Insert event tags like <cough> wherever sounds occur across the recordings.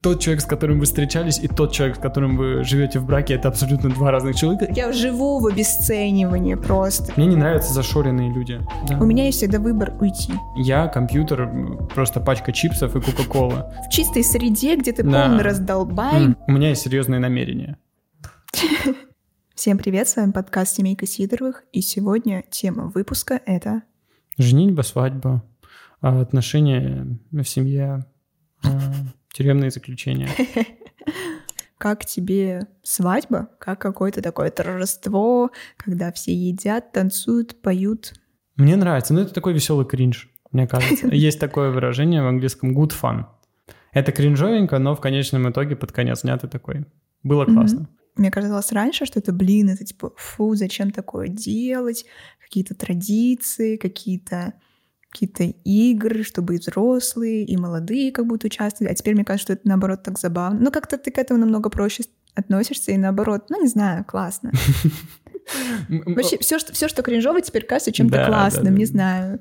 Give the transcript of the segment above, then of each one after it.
тот человек, с которым вы встречались, и тот человек, с которым вы живете в браке, это абсолютно два разных человека. Я живу в обесценивании просто. Мне не нравятся зашоренные люди. Да. У меня есть всегда выбор уйти. Я компьютер, просто пачка чипсов и кока-кола. В чистой среде, где ты да. полный раздолбай. М-м. У меня есть серьезные намерения. <laughs> Всем привет, с вами подкаст «Семейка Сидоровых», и сегодня тема выпуска — это... Женитьба, свадьба, а, отношения в семье, Тюремные заключения. <laughs> Как тебе свадьба? Как какое-то такое торжество, когда все едят, танцуют, поют? Мне нравится, но это такой веселый кринж, мне кажется. <laughs> Есть такое выражение в английском good fun. Это кринжовенько, но в конечном итоге под конец дня ты такой. Было классно. Мне казалось раньше, что это, блин, это типа, фу, зачем такое делать? Какие-то традиции, какие-то какие-то игры, чтобы и взрослые, и молодые как будто участвовали. А теперь мне кажется, что это наоборот так забавно. Ну, как-то ты к этому намного проще относишься, и наоборот, ну, не знаю, классно. <laughs> Вообще, все, что, все, что кринжово, теперь кажется чем-то классным, не знаю.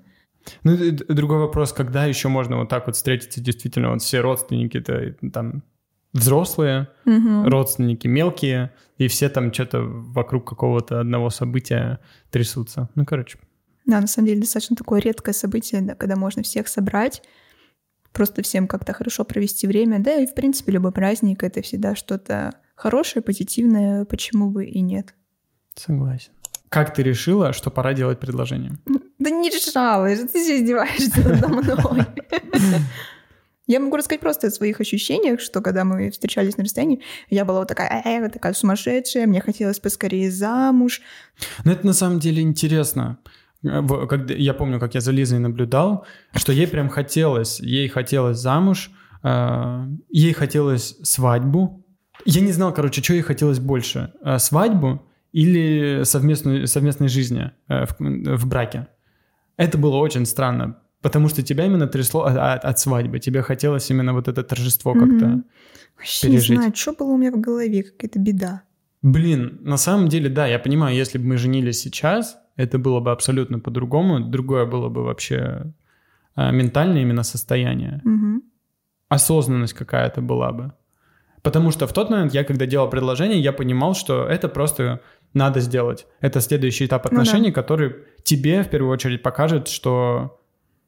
Ну, другой вопрос, когда еще можно вот так вот встретиться, действительно, вот все родственники-то там взрослые, родственники мелкие, и все там что-то вокруг какого-то одного события трясутся. Ну, короче, да, на самом деле достаточно такое редкое событие, да, когда можно всех собрать, просто всем как-то хорошо провести время. Да, и в принципе любой праздник — это всегда что-то хорошее, позитивное, почему бы и нет. Согласен. Как ты решила, что пора делать предложение? Да не решала, ты здесь издеваешься надо мной. <laughs> Я могу рассказать просто о своих ощущениях, что когда мы встречались на расстоянии, я была вот такая, э, вот такая сумасшедшая, мне хотелось поскорее замуж. Но это на самом деле интересно. Когда, я помню, как я за Лизой наблюдал, что ей прям хотелось, ей хотелось замуж, э, ей хотелось свадьбу. Я не знал, короче, что ей хотелось больше, э, свадьбу или совместную, совместной жизни э, в, в браке. Это было очень странно, потому что тебя именно трясло от, от, от свадьбы, тебе хотелось именно вот это торжество как-то mm-hmm. Вообще пережить. не знаю, что было у меня в голове, какая-то беда. Блин, на самом деле, да, я понимаю, если бы мы женились сейчас, это было бы абсолютно по-другому, другое было бы вообще а, ментальное именно состояние. Угу. Осознанность какая-то была бы. Потому что в тот момент я, когда делал предложение, я понимал, что это просто надо сделать. Это следующий этап отношений, ну, да. который тебе в первую очередь покажет, что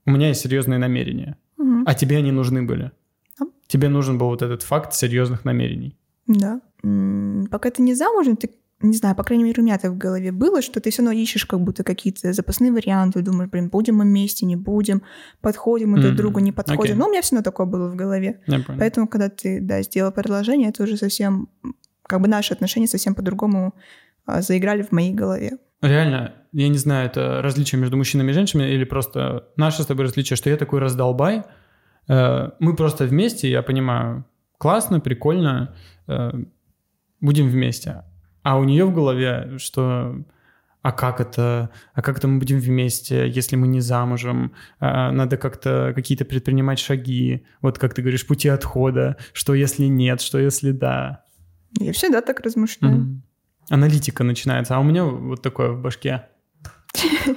у меня есть серьезные намерения, угу. а тебе они нужны были. А? Тебе нужен был вот этот факт серьезных намерений. Да. Пока ты не замужем, ты не знаю, по крайней мере, у меня это в голове было, что ты все равно ищешь как будто какие-то запасные варианты, думаешь, блин, будем мы вместе, не будем, подходим мы mm-hmm. друг другу, не подходим. Okay. Но у меня все равно такое было в голове. Поэтому, когда ты, да, сделал предложение, это уже совсем, как бы наши отношения совсем по-другому а, заиграли в моей голове. Реально, я не знаю, это различие между мужчинами и женщинами или просто наше с тобой различие, что я такой раздолбай, э, мы просто вместе, я понимаю, классно, прикольно, э, будем вместе. А у нее в голове, что а как это, а как это мы будем вместе, если мы не замужем, а, надо как-то какие-то предпринимать шаги, вот как ты говоришь, пути отхода, что если нет, что если да. Я всегда так размышляю. Mm-hmm. Аналитика начинается, а у меня вот такое в башке. <laughs>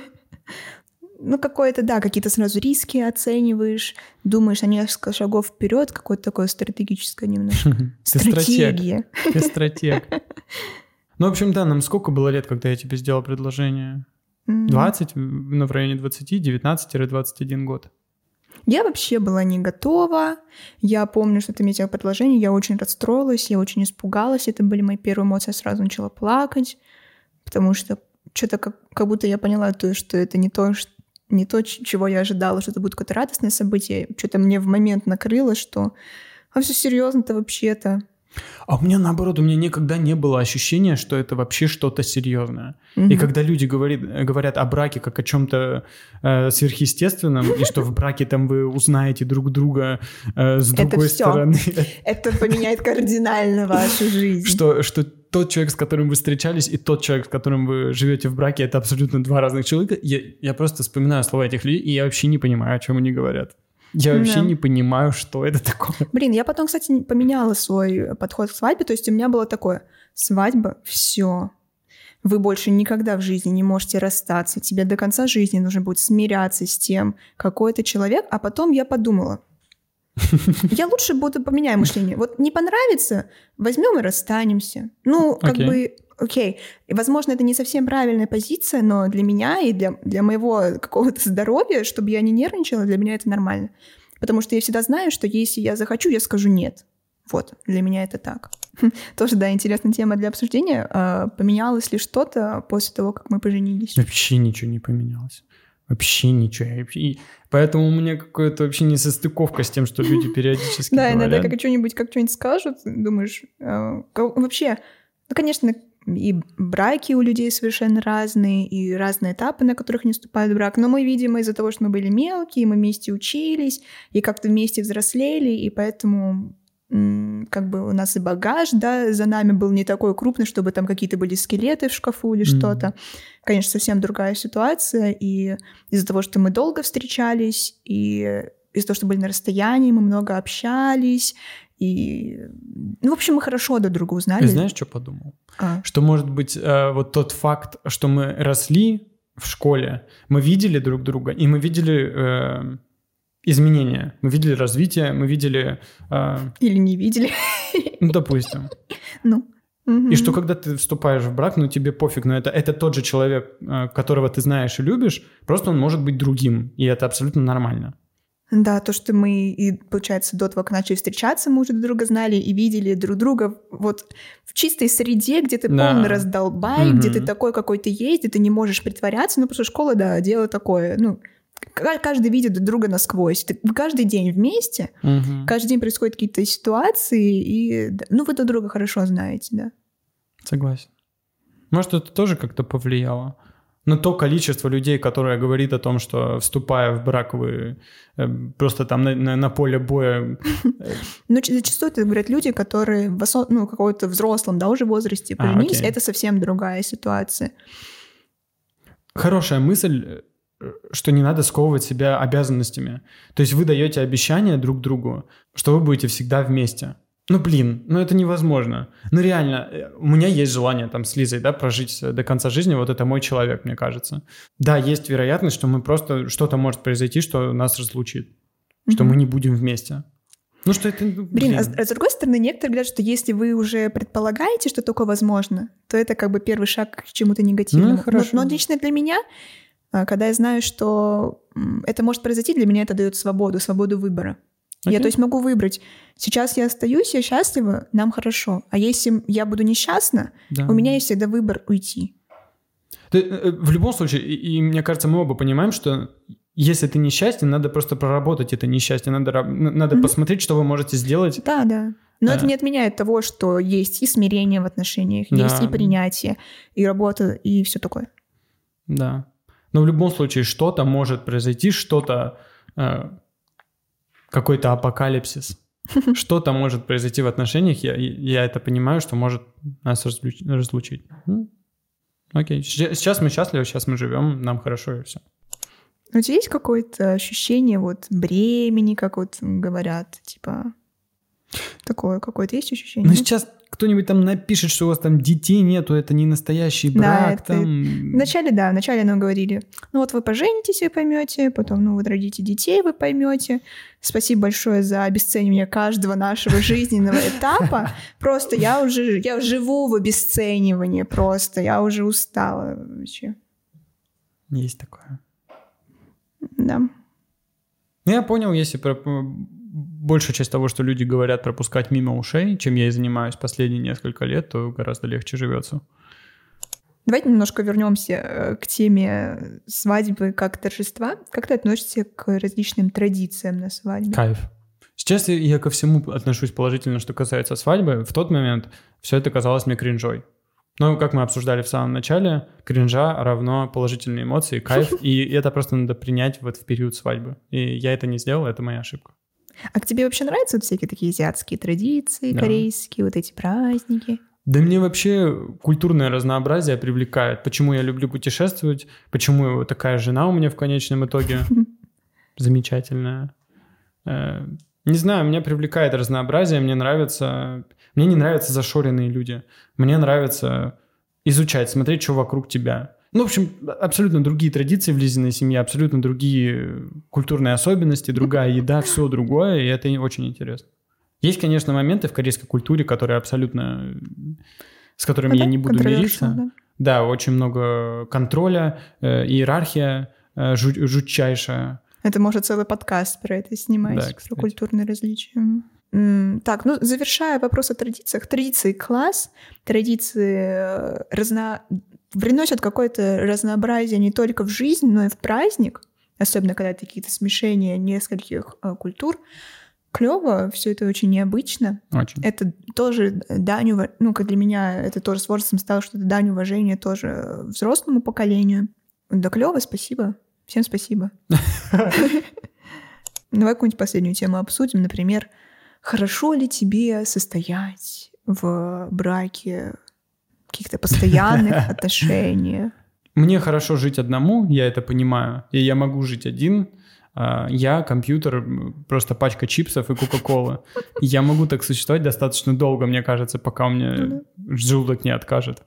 ну, какое-то, да, какие-то сразу риски оцениваешь, думаешь о несколько шагов вперед, какое-то такое стратегическое немножко. <laughs> Стратегия. Ты стратег. <laughs> Ну, в общем, да, нам сколько было лет, когда я тебе сделал предложение? 20, ну, в районе 20, 19-21 год. Я вообще была не готова. Я помню, что ты мне сделал предложение, я очень расстроилась, я очень испугалась. Это были мои первые эмоции, я сразу начала плакать, потому что что-то как, как будто я поняла, то, что это не то, что, не то, чего я ожидала, что это будет какое-то радостное событие. Что-то мне в момент накрыло, что а все серьезно-то вообще-то. А у меня наоборот, у меня никогда не было ощущения, что это вообще что-то серьезное. Угу. И когда люди говорит, говорят о браке как о чем-то э, сверхъестественном, и что в браке там вы узнаете друг друга э, с другой стороны. <laughs> Это поменяет кардинально вашу жизнь. Что, что тот человек, с которым вы встречались, и тот человек, с которым вы живете в браке, это абсолютно два разных человека. Я, я просто вспоминаю слова этих людей, и я вообще не понимаю, о чем они говорят. Я вообще да. не понимаю, что это такое. Блин, я потом, кстати, поменяла свой подход к свадьбе. То есть у меня было такое, свадьба, все. Вы больше никогда в жизни не можете расстаться. Тебе до конца жизни нужно будет смиряться с тем, какой это человек. А потом я подумала, <laughs> Я лучше буду поменяю мышление. Вот не понравится, возьмем и расстанемся. Ну, как Окей. бы, окей. И, возможно, это не совсем правильная позиция, но для меня и для, для моего какого-то здоровья, чтобы я не нервничала, для меня это нормально. Потому что я всегда знаю, что если я захочу, я скажу нет. Вот, для меня это так. <laughs> Тоже, да, интересная тема для обсуждения. А, Поменялось ли что-то после того, как мы поженились? Вообще ничего не поменялось. Вообще ничего. И поэтому у меня какая-то вообще несостыковка с тем, что люди <laughs> периодически Да, иногда как что-нибудь, как что-нибудь скажут, думаешь, ка- вообще, ну, конечно, и браки у людей совершенно разные, и разные этапы, на которых не вступает в брак. Но мы, видимо, из-за того, что мы были мелкие, мы вместе учились, и как-то вместе взрослели, и поэтому как бы у нас и багаж, да, за нами был не такой крупный, чтобы там какие-то были скелеты в шкафу или Мгм. что-то. Конечно, совсем другая ситуация, и из-за того, что мы долго встречались, и из-за того, что были на расстоянии, мы много общались, и, ну, в общем, мы хорошо друг друга узнали. И знаешь, что подумал? А, Что, может быть, э, вот тот факт, что мы росли в школе, мы видели друг друга, и мы видели э, изменения, мы видели развитие, мы видели, э, или не видели. ну, допустим. Ну. И что когда ты вступаешь в брак, ну тебе пофиг, но это, это тот же человек, которого ты знаешь и любишь, просто он может быть другим, и это абсолютно нормально. Да, то, что мы, и, получается, до того, как начали встречаться, мы уже друг друга знали и видели друг друга вот в чистой среде, где ты Да. полный раздолбай, где ты такой, какой ты есть, где ты не можешь притворяться, ну, потому что школа, да, дело такое, ну, ка- каждый видит друг друга насквозь. Ты каждый день вместе, Мгм. каждый день происходят какие-то ситуации, и, ну, вы друг друга хорошо знаете, да. Согласен. Может, это тоже как-то повлияло? Но то количество людей, которое говорит о том, что вступая в брак, вы э, просто там на, на- на поле боя... э, <laughs> ч- зачастую это говорят люди, которые в ну, каком-то взрослом, да, уже возрасте А, поженились, это совсем другая ситуация. Хорошая мысль, э, что не надо сковывать себя обязанностями. То есть вы даете обещание друг другу, что вы будете всегда вместе. Ну, блин, ну это невозможно. Ну, реально, э, у меня есть желание там с Лизой, да, прожить э, до конца жизни, вот это мой человек, мне кажется. Да, есть вероятность, что мы просто, что-то может произойти, что нас разлучит, что Мгм. мы не будем вместе. Ну, что это, ну, Блин, а с, а с другой стороны, некоторые говорят, что если вы уже предполагаете, что такое возможно, то это как бы первый шаг к чему-то негативному. Ну, но, хорошо. но лично для меня, а, когда я знаю, что это может произойти, для меня это дает свободу, свободу выбора. Я, Окей. то есть, могу выбрать. Сейчас я остаюсь, я счастлива, нам хорошо. А если я буду несчастна, Да. у меня есть всегда выбор уйти. Ты, э, в любом случае, и, и мне кажется, мы оба понимаем, что если ты несчастен, надо просто проработать это несчастье, надо, надо Мгм. посмотреть, что вы можете сделать. Да, да. Но Да. это не отменяет того, что есть и смирение в отношениях, есть Да. и принятие, и работа, и все такое. Да. Но в любом случае что-то может произойти, что-то, э, какой-то апокалипсис. <laughs> Что-то может произойти в отношениях, я, я это понимаю, что может нас разлуч- разлучить. М, Окей, сейчас мы счастливы, сейчас мы живем, нам хорошо и все. У тебя есть какое-то ощущение вот бремени, как вот говорят, типа такое какое-то есть ощущение? Ну сейчас кто-нибудь там напишет, что у вас там детей нету, это не настоящий Да, брак, это- там... Вначале, да, вначале нам говорили, ну вот вы поженитесь, вы поймете, потом, ну вот родите детей, вы поймете. Спасибо большое за обесценивание каждого нашего жизненного этапа. Просто я уже, я живу в обесценивании просто, я уже устала вообще. Есть такое. Да. Ну, я понял, если про- большая часть того, что люди говорят, пропускать мимо ушей, чем я и занимаюсь последние несколько лет, то гораздо легче живется. Давайте немножко вернемся э, к теме свадьбы как торжества. Как ты относишься к различным традициям на свадьбе? Кайф. Сейчас я- я ко всему отношусь положительно, что касается свадьбы. В тот момент все это казалось мне кринжой. Но, как мы обсуждали в самом начале, кринжа равно положительные эмоции, кайф, <laughs> и это просто надо принять вот в период свадьбы. И я это не сделал, это моя ошибка. А к тебе вообще нравятся вот всякие такие азиатские традиции, Да. корейские, вот эти праздники? Да мне вообще культурное разнообразие привлекает. Почему я люблю путешествовать, почему такая жена у меня в конечном итоге <laughs> замечательная. Э, Не знаю, меня привлекает разнообразие, мне нравится... Мне не нравятся зашоренные люди. Мне нравится изучать, смотреть, что вокруг тебя. Ну, в общем, абсолютно другие традиции в Лизиной семье, абсолютно другие культурные особенности, другая еда, <laughs> все другое, и это очень интересно. Есть, конечно, моменты в корейской культуре, которые абсолютно... с которыми я не буду мириться. Да. да, очень много контроля, э, иерархия э, жу- жутчайшая. Это может целый подкаст про это снимать, да, про культурные различия. Так, ну, завершая вопрос о традициях. Традиции класс, традиции э, разно... приносят какое-то разнообразие не только в жизнь, но и в праздник, особенно когда это какие-то смешения нескольких э, культур. Клево, все это очень необычно. Очень. Это тоже дань ув... ну, как для меня, это тоже с возрастом стало, что это дань уважения тоже взрослому поколению. Да клево, спасибо. Всем спасибо. <laughs> Давай какую-нибудь последнюю тему обсудим. Например, хорошо ли тебе состоять в браке, каких-то постоянных <laughs> отношениях? Мне хорошо жить одному, я это понимаю, и я могу жить один. А, я компьютер, просто пачка чипсов и кока-колы. <laughs> Я могу так существовать достаточно долго, мне кажется, пока у меня ну желудок не откажет.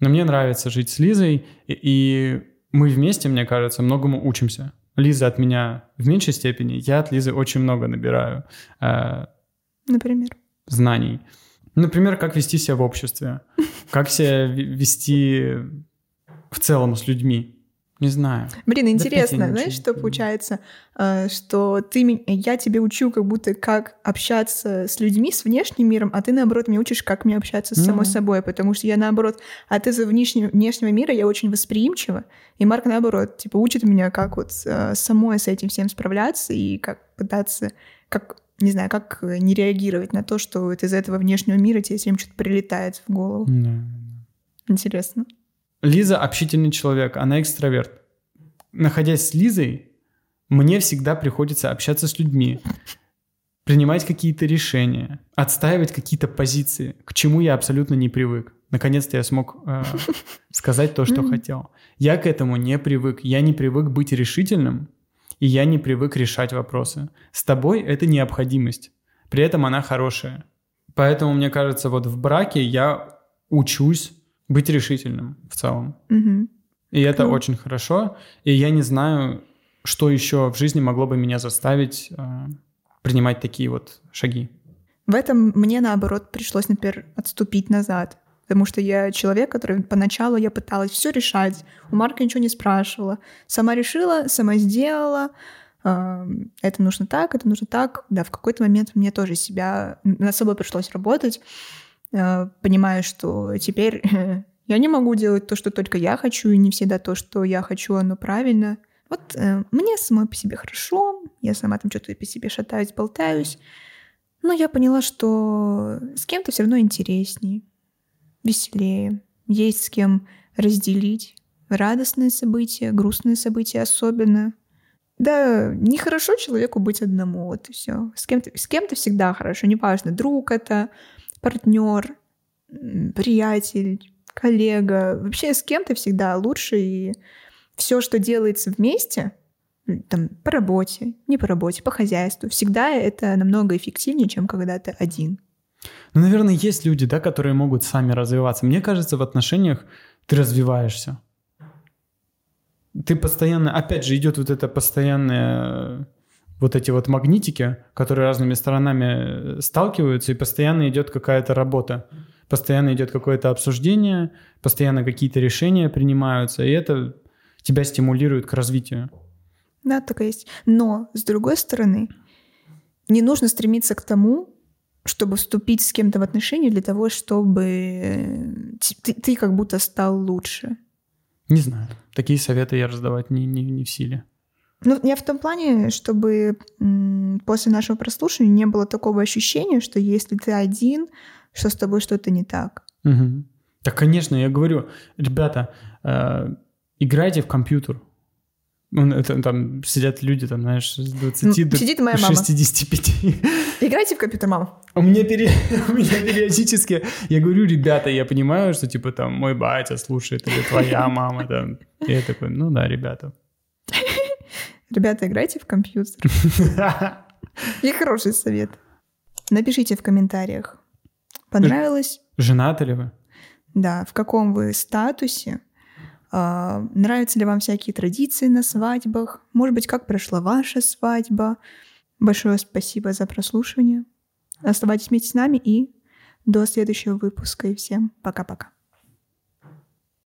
Но мне нравится жить с Лизой, и мы вместе, мне кажется, многому учимся. Лиза от меня в меньшей степени, я от Лизы очень много набираю. Э, Например? Знаний. Например, как вести себя в обществе, как себя вести в целом с людьми. Не знаю. Блин, интересно, да, знаешь, что получается, э, что ты, я тебе учу как будто как общаться с людьми, с внешним миром, а ты, наоборот, мне учишь, как мне общаться с mm-hmm. самой собой, потому что я, наоборот, от из-за внешнего, внешнего мира я очень восприимчива, и Марк, наоборот, типа, учит меня, как вот э, самой с этим всем справляться и как пытаться, как не знаю, как не реагировать на то, что вот из этого внешнего мира тебе всем что-то прилетает в голову. Mm-hmm. Интересно. Лиза общительный человек, она экстраверт. Находясь с Лизой, мне всегда приходится общаться с людьми, принимать какие-то решения, отстаивать какие-то позиции, к чему я абсолютно не привык. Наконец-то я смог э, <laughs> сказать то, что хотел. Я к этому не привык. Я не привык быть решительным, и я не привык решать вопросы. С тобой это необходимость. При этом она хорошая. Поэтому, мне кажется, вот в браке я учусь быть решительным в целом. Угу. И это ну. очень хорошо. И я не знаю, что еще в жизни могло бы меня заставить э, принимать такие вот шаги. В этом мне, наоборот, пришлось, например, отступить назад. Потому что я человек, который поначалу я пыталась все решать. У Марка ничего не спрашивала. Сама решила, сама сделала. Это нужно так, это нужно так. Да, в какой-то момент мне тоже себя... Над собой пришлось работать Э, понимаю, что теперь <laughs> я не могу делать то, что только я хочу, и не всегда то, что я хочу, оно правильно. Вот э, мне самой по себе хорошо, я сама там что-то по себе шатаюсь, болтаюсь, но я поняла, что с кем-то все равно интереснее, веселее, есть с кем разделить радостные события, грустные события особенно. Да, нехорошо человеку быть одному, вот и все. С кем-то, с кем-то всегда хорошо, неважно, друг это, партнер, приятель, коллега, вообще с кем-то всегда лучше, и все, что делается вместе, там, по работе, не по работе, по хозяйству, всегда это намного эффективнее, чем когда ты один. Ну, наверное, есть люди, да, которые могут сами развиваться. Мне кажется, в отношениях ты развиваешься. Ты постоянно, опять же, идет вот это постоянное вот эти вот магнитики, которые разными сторонами э, сталкиваются, и постоянно идет какая-то работа, постоянно идет какое-то обсуждение, постоянно какие-то решения принимаются, и это тебя стимулирует к развитию. Да, так и есть. Но, с другой стороны, не нужно стремиться к тому, чтобы вступить с кем-то в отношения для того, чтобы э, ты, ты как будто стал лучше. Не знаю. Такие советы я раздавать не, не, не в силе. Ну, я в том плане, чтобы после нашего прослушивания не было такого ощущения, что если ты один, что с тобой что-то не так. Угу. Так, конечно, я говорю, ребята, э, играйте в компьютер. Ну, это, там сидят люди, там, знаешь, с 20 до Сидит моя 65. Мама. Играйте в компьютер, мама. У меня, пере... <laughs> у меня периодически... Я говорю, ребята, я понимаю, что, типа, там, мой батя слушает, или твоя <laughs> мама, там. И я такой, ну да, ребята. Ребята, играйте в компьютер. <laughs> И хороший совет. Напишите в комментариях, понравилось? Женаты ли вы? Да, в каком вы статусе? А, нравятся ли вам всякие традиции на свадьбах? Может быть, как прошла ваша свадьба? Большое спасибо за прослушивание. Оставайтесь вместе с нами и до следующего выпуска. И всем пока-пока.